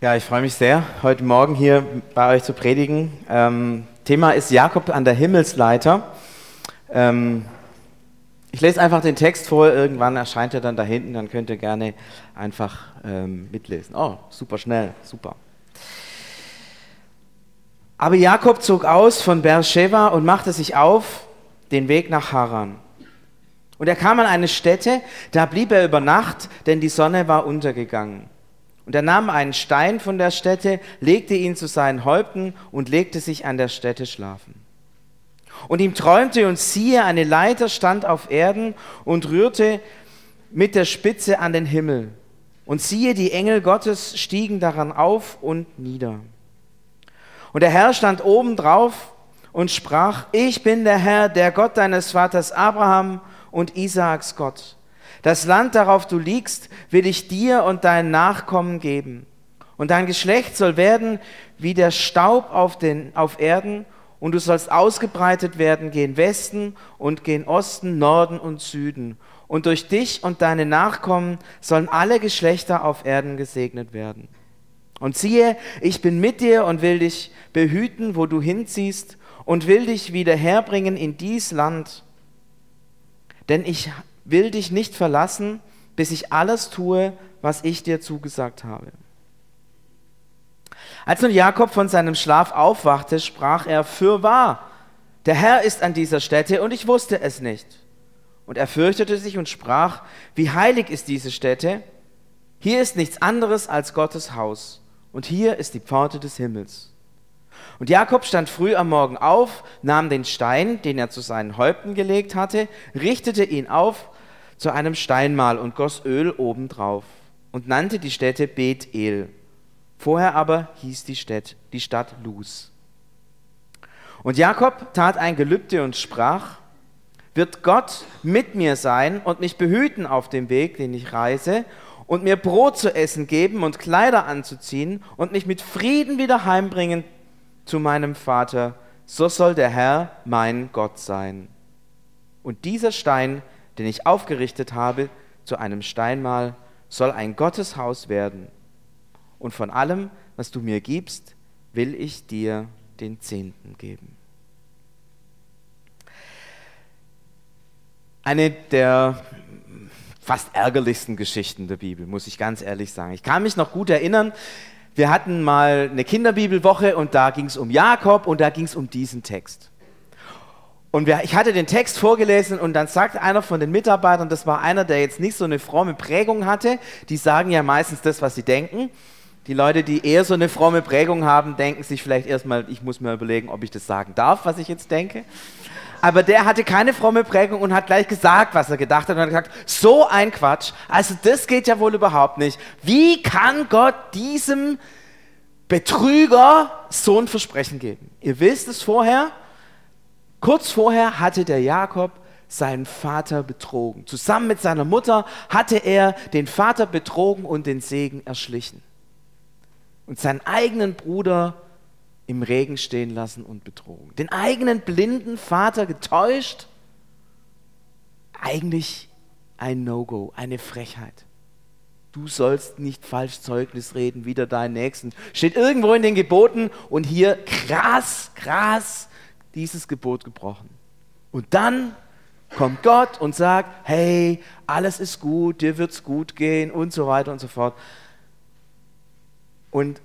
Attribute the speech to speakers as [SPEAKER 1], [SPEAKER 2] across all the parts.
[SPEAKER 1] Ja, ich freue mich sehr, heute Morgen hier bei euch zu predigen. Ähm, Thema ist Jakob an der Himmelsleiter. Ähm, ich lese einfach den Text vor, irgendwann erscheint er dann da hinten, dann könnt ihr gerne einfach ähm, mitlesen. Oh, super schnell, super. Aber Jakob zog aus von Beersheba und machte sich auf den Weg nach Haran. Und er kam an eine Stätte, da blieb er über Nacht, denn die Sonne war untergegangen. Und er nahm einen Stein von der Stätte, legte ihn zu seinen Häupten und legte sich an der Stätte schlafen. Und ihm träumte und siehe, eine Leiter stand auf Erden und rührte mit der Spitze an den Himmel. Und siehe, die Engel Gottes stiegen daran auf und nieder. Und der Herr stand oben drauf und sprach, ich bin der Herr, der Gott deines Vaters Abraham und Isaaks Gott. Das Land, darauf du liegst, will ich dir und deinen Nachkommen geben. Und dein Geschlecht soll werden wie der Staub auf, den, auf Erden, und du sollst ausgebreitet werden gen Westen und gen Osten, Norden und Süden. Und durch dich und deine Nachkommen sollen alle Geschlechter auf Erden gesegnet werden. Und siehe, ich bin mit dir und will dich behüten, wo du hinziehst, und will dich wieder herbringen in dies Land. Denn ich will dich nicht verlassen, bis ich alles tue, was ich dir zugesagt habe. Als nun Jakob von seinem Schlaf aufwachte, sprach er, Fürwahr, der Herr ist an dieser Stätte und ich wusste es nicht. Und er fürchtete sich und sprach, wie heilig ist diese Stätte? Hier ist nichts anderes als Gottes Haus und hier ist die Pforte des Himmels. Und Jakob stand früh am Morgen auf, nahm den Stein, den er zu seinen Häupten gelegt hatte, richtete ihn auf zu einem Steinmal und goss Öl obendrauf und nannte die Stätte Bethel. Vorher aber hieß die Stadt, die Stadt Luz. Und Jakob tat ein Gelübde und sprach, wird Gott mit mir sein und mich behüten auf dem Weg, den ich reise, und mir Brot zu essen geben und Kleider anzuziehen und mich mit Frieden wieder heimbringen zu meinem Vater, so soll der Herr mein Gott sein. Und dieser Stein den ich aufgerichtet habe, zu einem Steinmal, soll ein Gotteshaus werden. Und von allem, was du mir gibst, will ich dir den Zehnten geben. Eine der fast ärgerlichsten Geschichten der Bibel, muss ich ganz ehrlich sagen. Ich kann mich noch gut erinnern, wir hatten mal eine Kinderbibelwoche und da ging es um Jakob und da ging es um diesen Text. Und ich hatte den Text vorgelesen und dann sagt einer von den Mitarbeitern, das war einer, der jetzt nicht so eine fromme Prägung hatte, die sagen ja meistens das, was sie denken. Die Leute, die eher so eine fromme Prägung haben, denken sich vielleicht erstmal, ich muss mir überlegen, ob ich das sagen darf, was ich jetzt denke. Aber der hatte keine fromme Prägung und hat gleich gesagt, was er gedacht hat und hat gesagt, so ein Quatsch, also das geht ja wohl überhaupt nicht. Wie kann Gott diesem Betrüger so ein Versprechen geben? Ihr wisst es vorher, Kurz vorher hatte der Jakob seinen Vater betrogen. Zusammen mit seiner Mutter hatte er den Vater betrogen und den Segen erschlichen. Und seinen eigenen Bruder im Regen stehen lassen und betrogen. Den eigenen blinden Vater getäuscht. Eigentlich ein No-Go, eine Frechheit. Du sollst nicht falsch Zeugnis reden, wieder deinen Nächsten. Steht irgendwo in den Geboten und hier krass, krass dieses Gebot gebrochen. Und dann kommt Gott und sagt, hey, alles ist gut, dir wird es gut gehen und so weiter und so fort. Und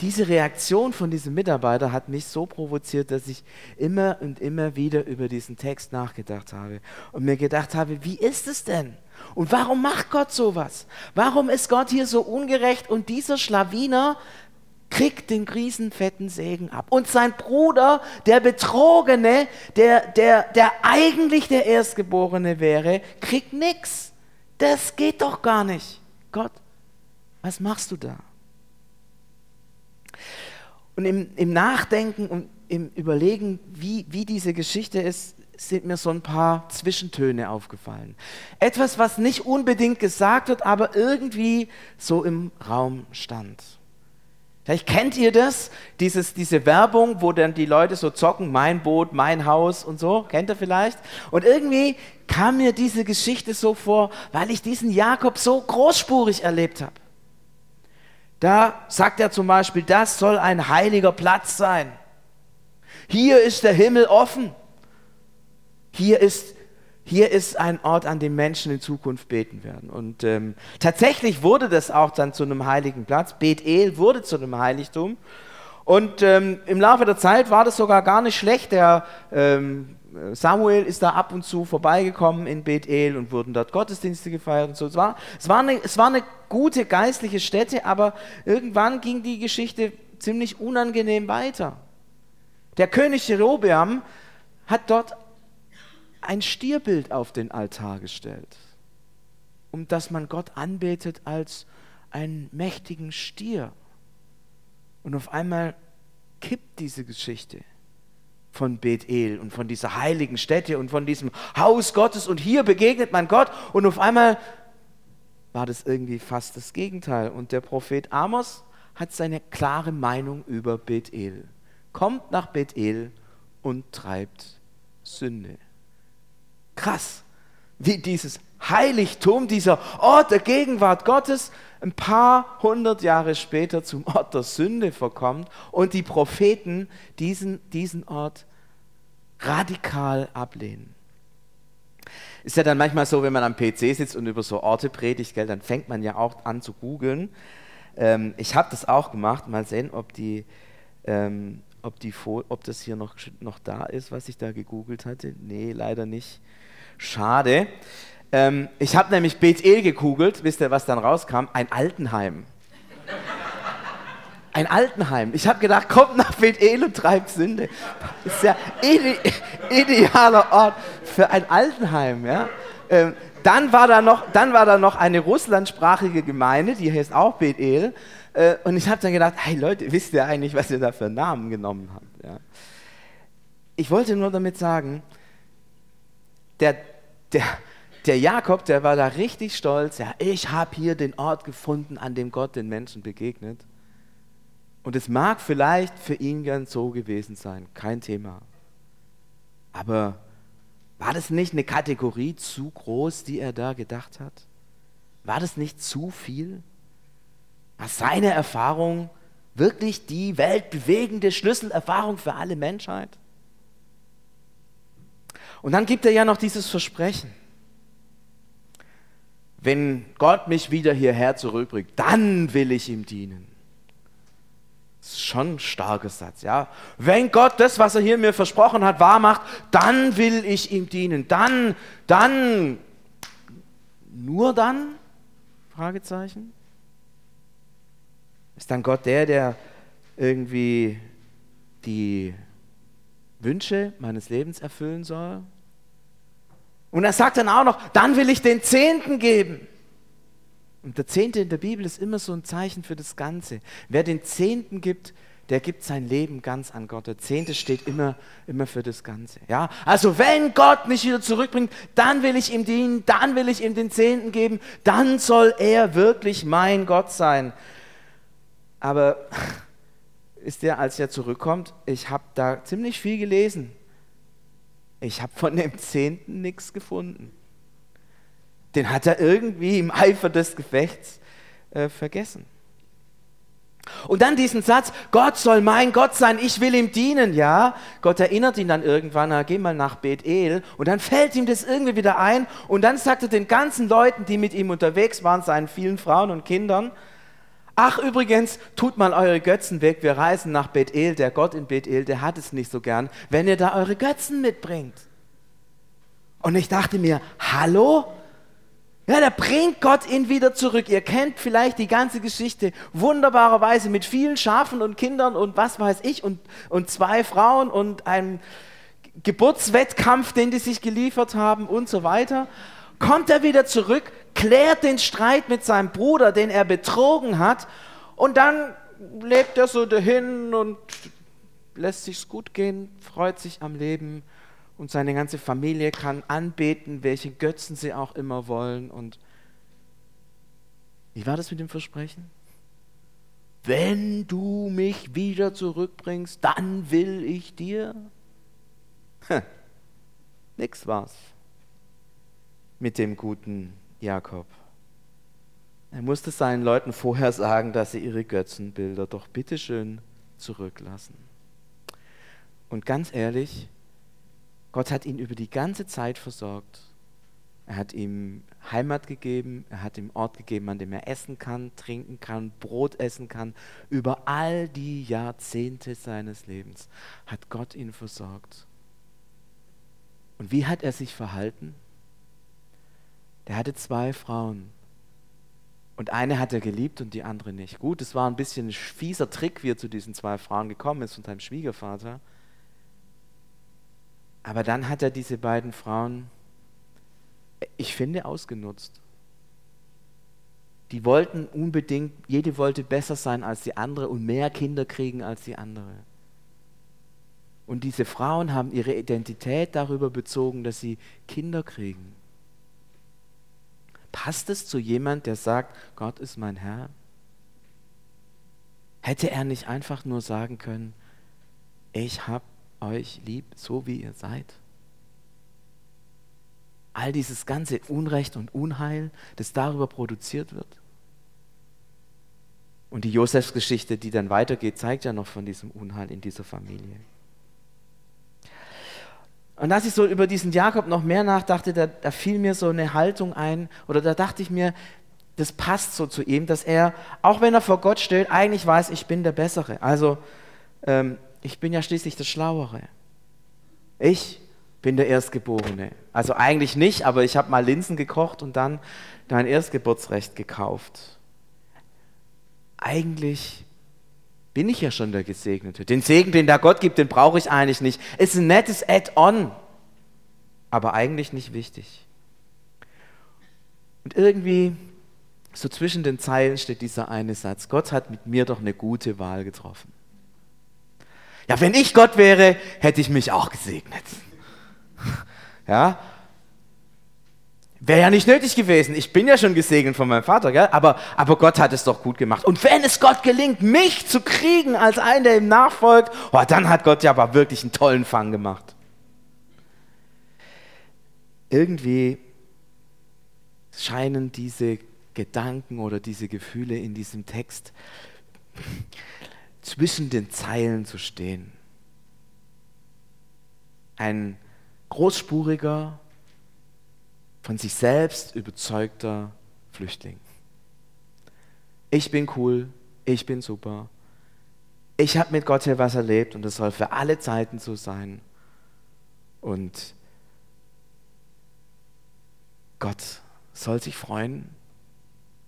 [SPEAKER 1] diese Reaktion von diesem Mitarbeiter hat mich so provoziert, dass ich immer und immer wieder über diesen Text nachgedacht habe und mir gedacht habe, wie ist es denn? Und warum macht Gott sowas? Warum ist Gott hier so ungerecht und dieser Schlawiner kriegt den riesenfetten Segen ab. Und sein Bruder, der Betrogene, der, der, der eigentlich der Erstgeborene wäre, kriegt nichts. Das geht doch gar nicht. Gott, was machst du da? Und im, im Nachdenken und im Überlegen, wie, wie diese Geschichte ist, sind mir so ein paar Zwischentöne aufgefallen. Etwas, was nicht unbedingt gesagt wird, aber irgendwie so im Raum stand. Vielleicht kennt ihr das, Dieses, diese Werbung, wo dann die Leute so zocken, mein Boot, mein Haus und so, kennt ihr vielleicht? Und irgendwie kam mir diese Geschichte so vor, weil ich diesen Jakob so großspurig erlebt habe. Da sagt er zum Beispiel, das soll ein heiliger Platz sein. Hier ist der Himmel offen. Hier ist, hier ist ein Ort, an dem Menschen in Zukunft beten werden. Und ähm, tatsächlich wurde das auch dann zu einem heiligen Platz. Bethel wurde zu einem Heiligtum. Und ähm, im Laufe der Zeit war das sogar gar nicht schlecht. Der ähm, Samuel ist da ab und zu vorbeigekommen in Bethel und wurden dort Gottesdienste gefeiert und so. Es war, es war, eine, es war eine gute geistliche Stätte, aber irgendwann ging die Geschichte ziemlich unangenehm weiter. Der König Jerobeam hat dort ein Stierbild auf den Altar gestellt, um dass man Gott anbetet als einen mächtigen Stier. Und auf einmal kippt diese Geschichte von Bethel und von dieser heiligen Stätte und von diesem Haus Gottes und hier begegnet man Gott und auf einmal war das irgendwie fast das Gegenteil. Und der Prophet Amos hat seine klare Meinung über Bethel. Kommt nach Bethel und treibt Sünde. Krass, wie dieses Heiligtum, dieser Ort der Gegenwart Gottes, ein paar hundert Jahre später zum Ort der Sünde verkommt und die Propheten diesen, diesen Ort radikal ablehnen. Ist ja dann manchmal so, wenn man am PC sitzt und über so Orte predigt, gell, dann fängt man ja auch an zu googeln. Ähm, ich habe das auch gemacht, mal sehen, ob, die, ähm, ob, die, ob das hier noch, noch da ist, was ich da gegoogelt hatte. Nee, leider nicht. Schade. Ähm, ich habe nämlich Bethel gegoogelt, wisst ihr, was dann rauskam? Ein Altenheim. Ein Altenheim. Ich habe gedacht, kommt nach Bethel und treibt Sünde. Das ist ja ide idealer Ort für ein Altenheim. Ja? Ähm, dann, war da noch, dann war da noch eine russlandsprachige Gemeinde, die heißt auch Bethel. Äh, und ich habe dann gedacht, hey Leute, wisst ihr eigentlich, was ihr da für Namen genommen habt? Ja? Ich wollte nur damit sagen, der, der, der Jakob, der war da richtig stolz. Ja, ich habe hier den Ort gefunden, an dem Gott den Menschen begegnet. Und es mag vielleicht für ihn ganz so gewesen sein, kein Thema. Aber war das nicht eine Kategorie zu groß, die er da gedacht hat? War das nicht zu viel? War seine Erfahrung wirklich die weltbewegende Schlüsselerfahrung für alle Menschheit? Und dann gibt er ja noch dieses Versprechen wenn Gott mich wieder hierher zurückbringt, dann will ich ihm dienen. Das ist schon ein starker Satz, ja. Wenn Gott das, was er hier mir versprochen hat, wahr macht, dann will ich ihm dienen. Dann, dann, nur dann? Fragezeichen. Ist dann Gott der, der irgendwie die Wünsche meines Lebens erfüllen soll? Und er sagt dann auch noch, dann will ich den Zehnten geben. Und der Zehnte in der Bibel ist immer so ein Zeichen für das Ganze. Wer den Zehnten gibt, der gibt sein Leben ganz an Gott. Der Zehnte steht immer, immer für das Ganze. Ja? Also wenn Gott mich wieder zurückbringt, dann will ich ihm dienen, dann will ich ihm den Zehnten geben, dann soll er wirklich mein Gott sein. Aber ist der, als er zurückkommt, ich habe da ziemlich viel gelesen ich habe von dem Zehnten nichts gefunden. Den hat er irgendwie im Eifer des Gefechts äh, vergessen. Und dann diesen Satz, Gott soll mein Gott sein, ich will ihm dienen, ja. Gott erinnert ihn dann irgendwann, na, geh mal nach Bethel. Und dann fällt ihm das irgendwie wieder ein. Und dann sagt er den ganzen Leuten, die mit ihm unterwegs waren, seinen vielen Frauen und Kindern, Ach übrigens, tut mal eure Götzen weg, wir reisen nach Bethel, der Gott in Bethel, der hat es nicht so gern, wenn ihr da eure Götzen mitbringt. Und ich dachte mir, hallo? Ja, da bringt Gott ihn wieder zurück. Ihr kennt vielleicht die ganze Geschichte wunderbarerweise mit vielen Schafen und Kindern und was weiß ich und, und zwei Frauen und einem Geburtswettkampf, den die sich geliefert haben und so weiter. Kommt er wieder zurück, klärt den Streit mit seinem Bruder, den er betrogen hat, und dann lebt er so dahin und lässt sich's gut gehen, freut sich am Leben und seine ganze Familie kann anbeten, welche Götzen sie auch immer wollen. Und wie war das mit dem Versprechen? Wenn du mich wieder zurückbringst, dann will ich dir. Hm. Nix war's mit dem guten Jakob. Er musste seinen Leuten vorher sagen, dass sie ihre Götzenbilder doch bitteschön zurücklassen. Und ganz ehrlich, Gott hat ihn über die ganze Zeit versorgt. Er hat ihm Heimat gegeben, er hat ihm Ort gegeben, an dem er essen kann, trinken kann, Brot essen kann. Über all die Jahrzehnte seines Lebens hat Gott ihn versorgt. Und wie hat er sich verhalten? Der hatte zwei Frauen. Und eine hat er geliebt und die andere nicht. Gut, es war ein bisschen ein fieser Trick, wie er zu diesen zwei Frauen gekommen ist und seinem Schwiegervater. Aber dann hat er diese beiden Frauen ich finde, ausgenutzt. Die wollten unbedingt, jede wollte besser sein als die andere und mehr Kinder kriegen als die andere. Und diese Frauen haben ihre Identität darüber bezogen, dass sie Kinder kriegen. Passt es zu jemand, der sagt, Gott ist mein Herr? Hätte er nicht einfach nur sagen können, ich habe euch lieb, so wie ihr seid? all dieses ganze Unrecht und Unheil, das darüber produziert wird. Und die Josefsgeschichte, die dann weitergeht, zeigt ja noch von diesem Unheil in dieser Familie. Und als ich so über diesen Jakob noch mehr nachdachte, da, da fiel mir so eine Haltung ein, oder da dachte ich mir, das passt so zu ihm, dass er, auch wenn er vor Gott steht, eigentlich weiß, ich bin der Bessere. Also, ähm, ich bin ja schließlich der Schlauere. Ich bin der Erstgeborene. Also eigentlich nicht, aber ich habe mal Linsen gekocht und dann dein Erstgeburtsrecht gekauft. Eigentlich bin ich ja schon der Gesegnete. Den Segen, den da Gott gibt, den brauche ich eigentlich nicht. Ist ein nettes Add-on, aber eigentlich nicht wichtig. Und irgendwie, so zwischen den Zeilen steht dieser eine Satz, Gott hat mit mir doch eine gute Wahl getroffen. Ja, wenn ich Gott wäre, hätte ich mich auch gesegnet. Ja? Wäre ja nicht nötig gewesen. Ich bin ja schon gesegnet von meinem Vater, gell? Aber, aber Gott hat es doch gut gemacht. Und wenn es Gott gelingt, mich zu kriegen als einen, der ihm nachfolgt, oh, dann hat Gott ja aber wirklich einen tollen Fang gemacht. Irgendwie scheinen diese Gedanken oder diese Gefühle in diesem Text zwischen den Zeilen zu stehen. Ein großspuriger, von sich selbst überzeugter Flüchtling. Ich bin cool, ich bin super. Ich habe mit Gott hier was erlebt und das soll für alle Zeiten so sein. Und Gott soll sich freuen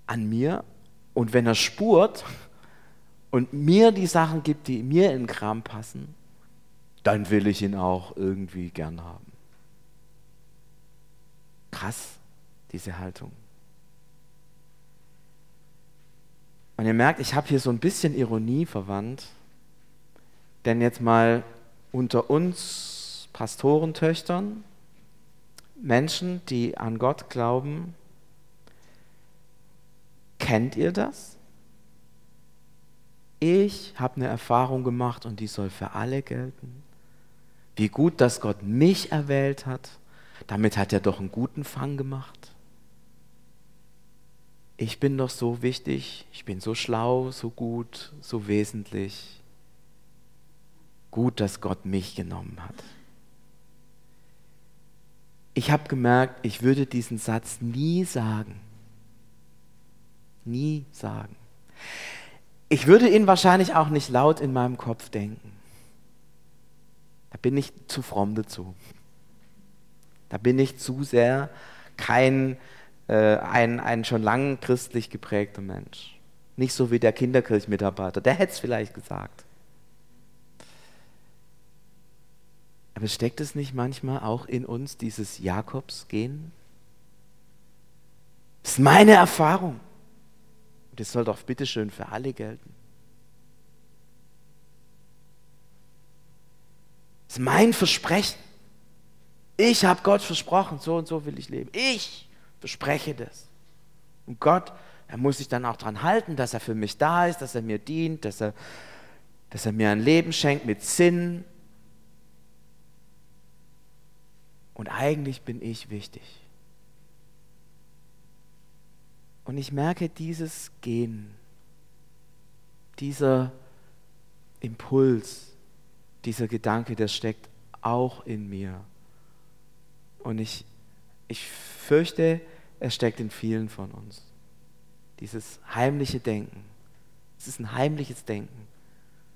[SPEAKER 1] an mir und wenn er spurt und mir die Sachen gibt, die mir in den Kram passen, dann will ich ihn auch irgendwie gern haben. Krass, diese Haltung. Und ihr merkt, ich habe hier so ein bisschen Ironie verwandt, denn jetzt mal unter uns Pastorentöchtern, Menschen, die an Gott glauben, kennt ihr das? Ich habe eine Erfahrung gemacht und die soll für alle gelten. Wie gut, dass Gott mich erwählt hat damit hat er doch einen guten Fang gemacht. Ich bin doch so wichtig, ich bin so schlau, so gut, so wesentlich. Gut, dass Gott mich genommen hat. Ich habe gemerkt, ich würde diesen Satz nie sagen. Nie sagen. Ich würde ihn wahrscheinlich auch nicht laut in meinem Kopf denken. Da bin ich zu fromm dazu. Da bin ich zu sehr kein äh, ein, ein schon lang christlich geprägter Mensch. Nicht so wie der Kinderkirchmitarbeiter, der hätte es vielleicht gesagt. Aber steckt es nicht manchmal auch in uns dieses Jakobsgehen? Das ist meine Erfahrung. Und das soll doch bitteschön für alle gelten. Das ist mein Versprechen. Ich habe Gott versprochen, so und so will ich leben. Ich verspreche das. Und Gott, er muss sich dann auch daran halten, dass er für mich da ist, dass er mir dient, dass er, dass er mir ein Leben schenkt mit Sinn. Und eigentlich bin ich wichtig. Und ich merke dieses Gehen, dieser Impuls, dieser Gedanke, der steckt auch in mir. Und ich, ich fürchte, er steckt in vielen von uns. Dieses heimliche Denken. Es ist ein heimliches Denken.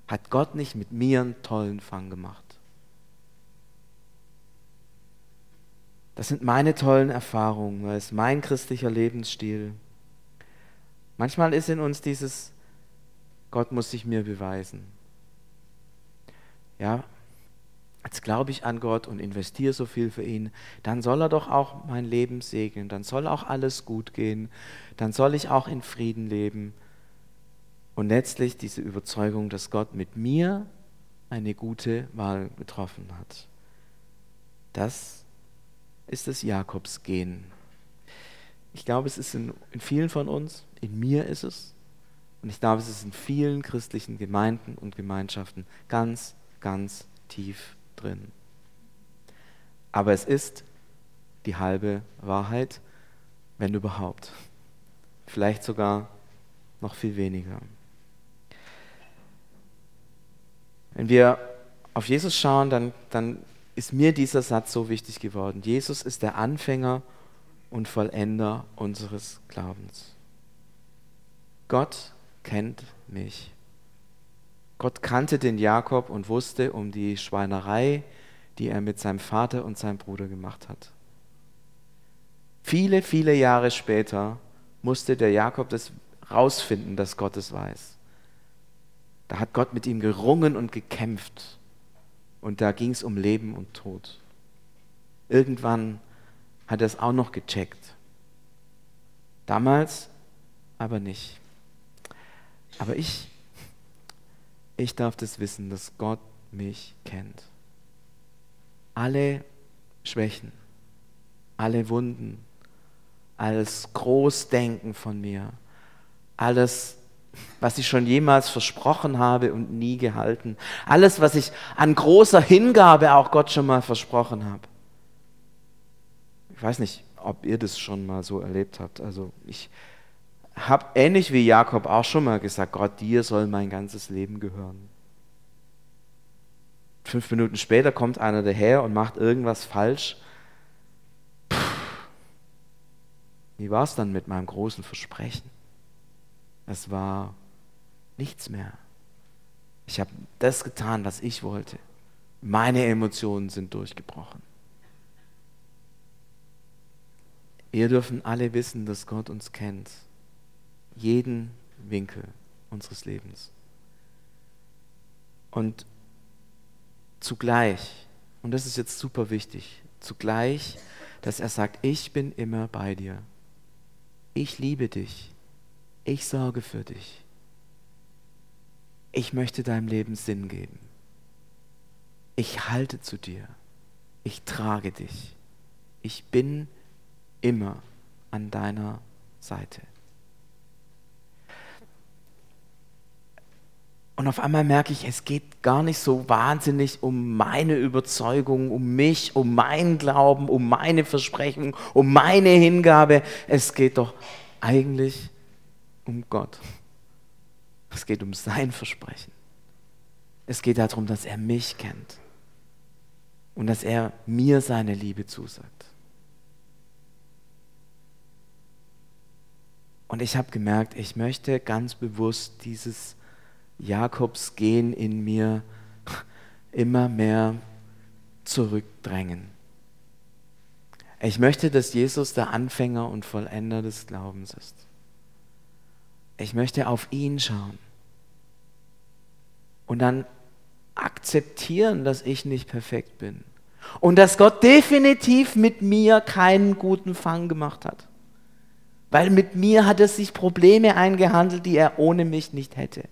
[SPEAKER 1] Hat Gott nicht mit mir einen tollen Fang gemacht? Das sind meine tollen Erfahrungen, das ist mein christlicher Lebensstil. Manchmal ist in uns dieses, Gott muss sich mir beweisen. Ja, jetzt glaube ich an Gott und investiere so viel für ihn, dann soll er doch auch mein Leben segnen, dann soll auch alles gut gehen, dann soll ich auch in Frieden leben. Und letztlich diese Überzeugung, dass Gott mit mir eine gute Wahl getroffen hat. Das ist das Jakobsgehen. Ich glaube, es ist in, in vielen von uns, in mir ist es, und ich glaube, es ist in vielen christlichen Gemeinden und Gemeinschaften ganz, ganz tief drin. Aber es ist die halbe Wahrheit, wenn überhaupt. Vielleicht sogar noch viel weniger. Wenn wir auf Jesus schauen, dann, dann ist mir dieser Satz so wichtig geworden. Jesus ist der Anfänger und Vollender unseres Glaubens. Gott kennt mich. Gott kannte den Jakob und wusste um die Schweinerei, die er mit seinem Vater und seinem Bruder gemacht hat. Viele, viele Jahre später musste der Jakob das rausfinden, dass Gott es weiß. Da hat Gott mit ihm gerungen und gekämpft. Und da ging es um Leben und Tod. Irgendwann hat er es auch noch gecheckt. Damals aber nicht. Aber ich, ich darf das wissen, dass Gott mich kennt. Alle Schwächen, alle Wunden, alles Großdenken von mir, alles, was ich schon jemals versprochen habe und nie gehalten, alles, was ich an großer Hingabe auch Gott schon mal versprochen habe. Ich weiß nicht, ob ihr das schon mal so erlebt habt. Also ich, habe ähnlich wie Jakob auch schon mal gesagt, Gott, dir soll mein ganzes Leben gehören. Fünf Minuten später kommt einer daher und macht irgendwas falsch. Puh. Wie war es dann mit meinem großen Versprechen? Es war nichts mehr. Ich habe das getan, was ich wollte. Meine Emotionen sind durchgebrochen. Wir dürfen alle wissen, dass Gott uns kennt jeden Winkel unseres Lebens. Und zugleich, und das ist jetzt super wichtig, zugleich, dass er sagt, ich bin immer bei dir. Ich liebe dich. Ich sorge für dich. Ich möchte deinem Leben Sinn geben. Ich halte zu dir. Ich trage dich. Ich bin immer an deiner Seite. Und auf einmal merke ich, es geht gar nicht so wahnsinnig um meine Überzeugung, um mich, um meinen Glauben, um meine Versprechung, um meine Hingabe. Es geht doch eigentlich um Gott. Es geht um sein Versprechen. Es geht darum, dass er mich kennt und dass er mir seine Liebe zusagt. Und ich habe gemerkt, ich möchte ganz bewusst dieses Jakobs Gehen in mir immer mehr zurückdrängen. Ich möchte, dass Jesus der Anfänger und Vollender des Glaubens ist. Ich möchte auf ihn schauen und dann akzeptieren, dass ich nicht perfekt bin und dass Gott definitiv mit mir keinen guten Fang gemacht hat. Weil mit mir hat er sich Probleme eingehandelt, die er ohne mich nicht hätte.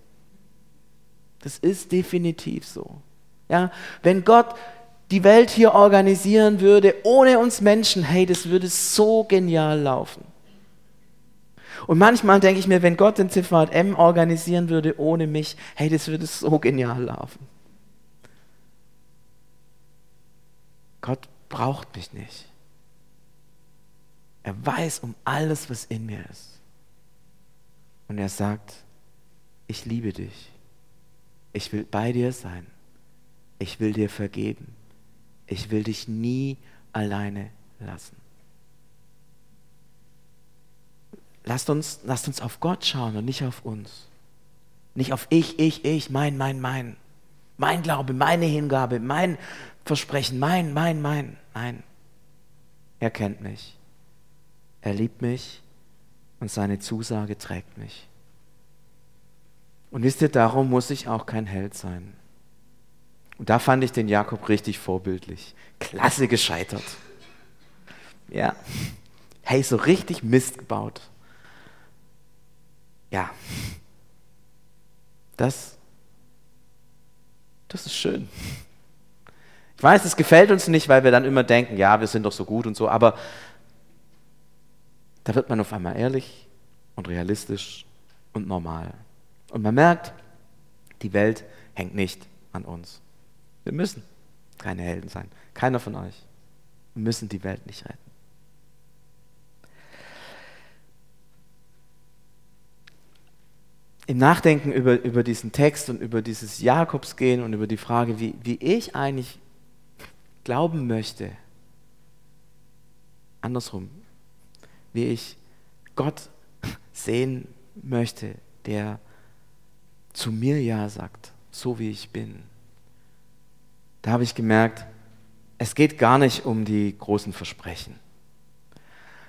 [SPEAKER 1] Das ist definitiv so. Ja, wenn Gott die Welt hier organisieren würde, ohne uns Menschen, hey, das würde so genial laufen. Und manchmal denke ich mir, wenn Gott den CVM organisieren würde ohne mich, hey, das würde so genial laufen. Gott braucht mich nicht. Er weiß um alles, was in mir ist. Und er sagt, ich liebe dich. Ich will bei dir sein. Ich will dir vergeben. Ich will dich nie alleine lassen. Lasst uns, lasst uns auf Gott schauen und nicht auf uns. Nicht auf ich, ich, ich, mein, mein, mein. Mein Glaube, meine Hingabe, mein Versprechen, mein, mein, mein. Nein. Er kennt mich. Er liebt mich und seine Zusage trägt mich. Und wisst ihr, darum muss ich auch kein Held sein. Und da fand ich den Jakob richtig vorbildlich. Klasse gescheitert. Ja. Hey, so richtig Mist gebaut. Ja. Das, das ist schön. Ich weiß, es gefällt uns nicht, weil wir dann immer denken, ja, wir sind doch so gut und so, aber da wird man auf einmal ehrlich und realistisch und normal. Und man merkt, die Welt hängt nicht an uns. Wir müssen keine Helden sein. Keiner von euch. Wir müssen die Welt nicht retten. Im Nachdenken über, über diesen Text und über dieses Jakobsgehen und über die Frage, wie, wie ich eigentlich glauben möchte, andersrum, wie ich Gott sehen möchte, der zu mir Ja sagt, so wie ich bin. Da habe ich gemerkt, es geht gar nicht um die großen Versprechen.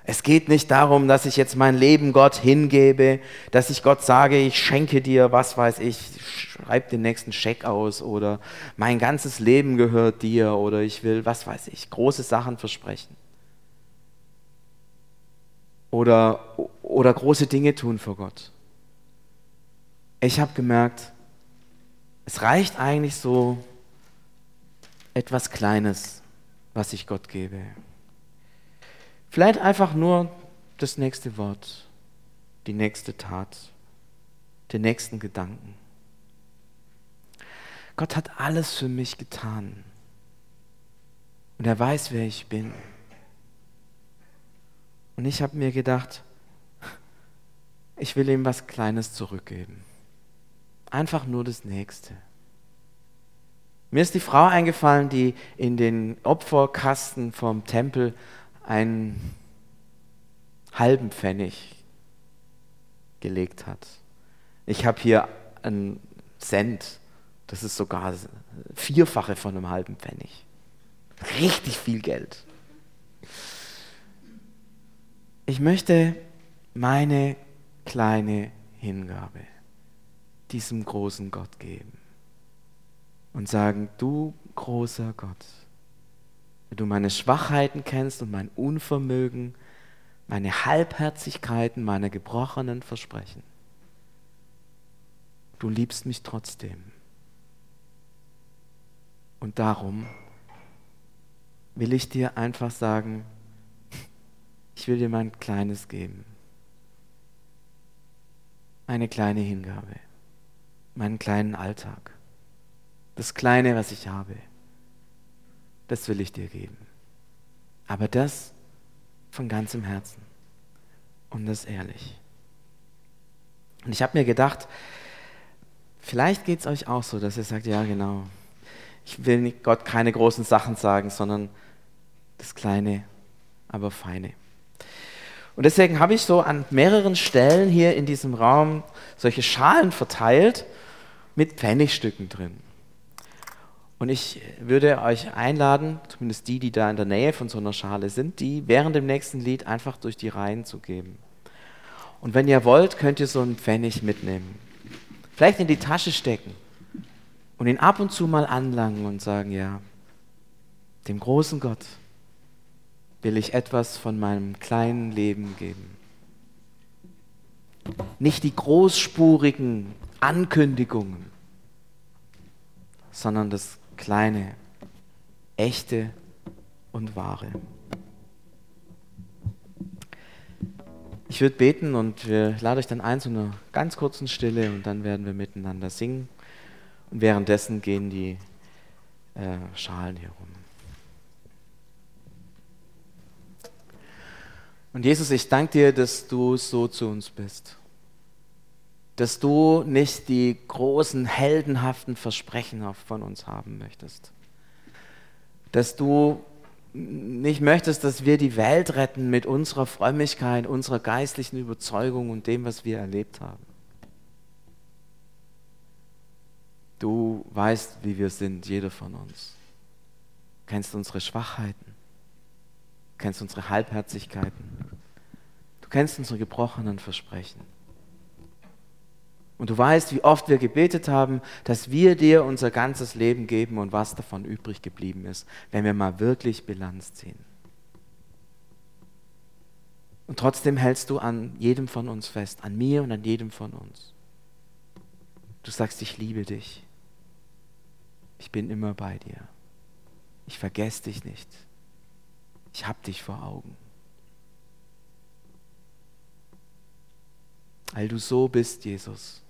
[SPEAKER 1] Es geht nicht darum, dass ich jetzt mein Leben Gott hingebe, dass ich Gott sage, ich schenke dir, was weiß ich, schreib den nächsten Scheck aus oder mein ganzes Leben gehört dir oder ich will, was weiß ich, große Sachen versprechen oder, oder große Dinge tun für Gott. Ich habe gemerkt, es reicht eigentlich so etwas Kleines, was ich Gott gebe. Vielleicht einfach nur das nächste Wort, die nächste Tat, den nächsten Gedanken. Gott hat alles für mich getan. Und er weiß, wer ich bin. Und ich habe mir gedacht, ich will ihm was Kleines zurückgeben. Einfach nur das Nächste. Mir ist die Frau eingefallen, die in den Opferkasten vom Tempel einen halben Pfennig gelegt hat. Ich habe hier einen Cent, das ist sogar vierfache von einem halben Pfennig. Richtig viel Geld. Ich möchte meine kleine Hingabe diesem großen Gott geben und sagen, du großer Gott, wenn du meine Schwachheiten kennst und mein Unvermögen, meine Halbherzigkeiten, meine gebrochenen Versprechen, du liebst mich trotzdem. Und darum will ich dir einfach sagen, ich will dir mein Kleines geben. Eine kleine Hingabe. Meinen kleinen Alltag. Das Kleine, was ich habe. Das will ich dir geben. Aber das von ganzem Herzen. Und das ehrlich. Und ich habe mir gedacht, vielleicht geht es euch auch so, dass ihr sagt, ja genau, ich will Gott keine großen Sachen sagen, sondern das Kleine, aber Feine. Und deswegen habe ich so an mehreren Stellen hier in diesem Raum solche Schalen verteilt mit Pfennigstücken drin. Und ich würde euch einladen, zumindest die, die da in der Nähe von so einer Schale sind, die während dem nächsten Lied einfach durch die Reihen zu geben. Und wenn ihr wollt, könnt ihr so einen Pfennig mitnehmen. Vielleicht in die Tasche stecken und ihn ab und zu mal anlangen und sagen, ja, dem großen Gott, will ich etwas von meinem kleinen Leben geben. Nicht die großspurigen Ankündigungen, sondern das kleine, echte und wahre. Ich würde beten und wir lade euch dann ein zu einer ganz kurzen Stille und dann werden wir miteinander singen. Und währenddessen gehen die äh, Schalen hier rum. Und Jesus, ich danke dir, dass du so zu uns bist. dass du nicht die großen, heldenhaften Versprechen von uns haben möchtest. Dass du nicht möchtest, dass wir die Welt retten mit unserer Frömmigkeit, unserer geistlichen Überzeugung und dem, was wir erlebt haben. Du weißt, wie wir sind, jeder von uns. Du kennst unsere Schwachheiten, du kennst unsere Halbherzigkeiten, du kennst unsere gebrochenen Versprechen. Und du weißt, wie oft wir gebetet haben, dass wir dir unser ganzes Leben geben und was davon übrig geblieben ist, wenn wir mal wirklich Bilanz ziehen. Und trotzdem hältst du an jedem von uns fest, an mir und an jedem von uns. Du sagst, ich liebe dich. Ich bin immer bei dir. Ich vergesse dich nicht. Ich habe dich vor Augen. Weil du so bist, Jesus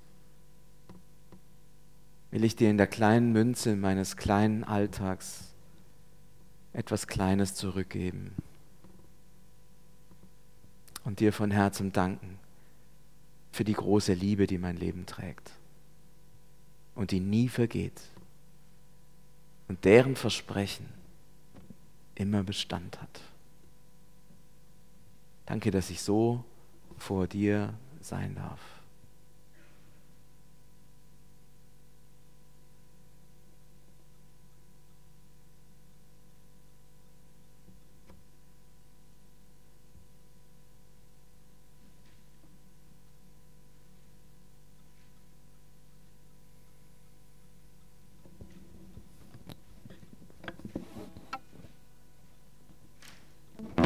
[SPEAKER 1] will ich dir in der kleinen Münze meines kleinen Alltags etwas Kleines zurückgeben und dir von Herzen danken für die große Liebe, die mein Leben trägt und die nie vergeht und deren Versprechen immer Bestand hat. Danke, dass ich so vor dir sein darf.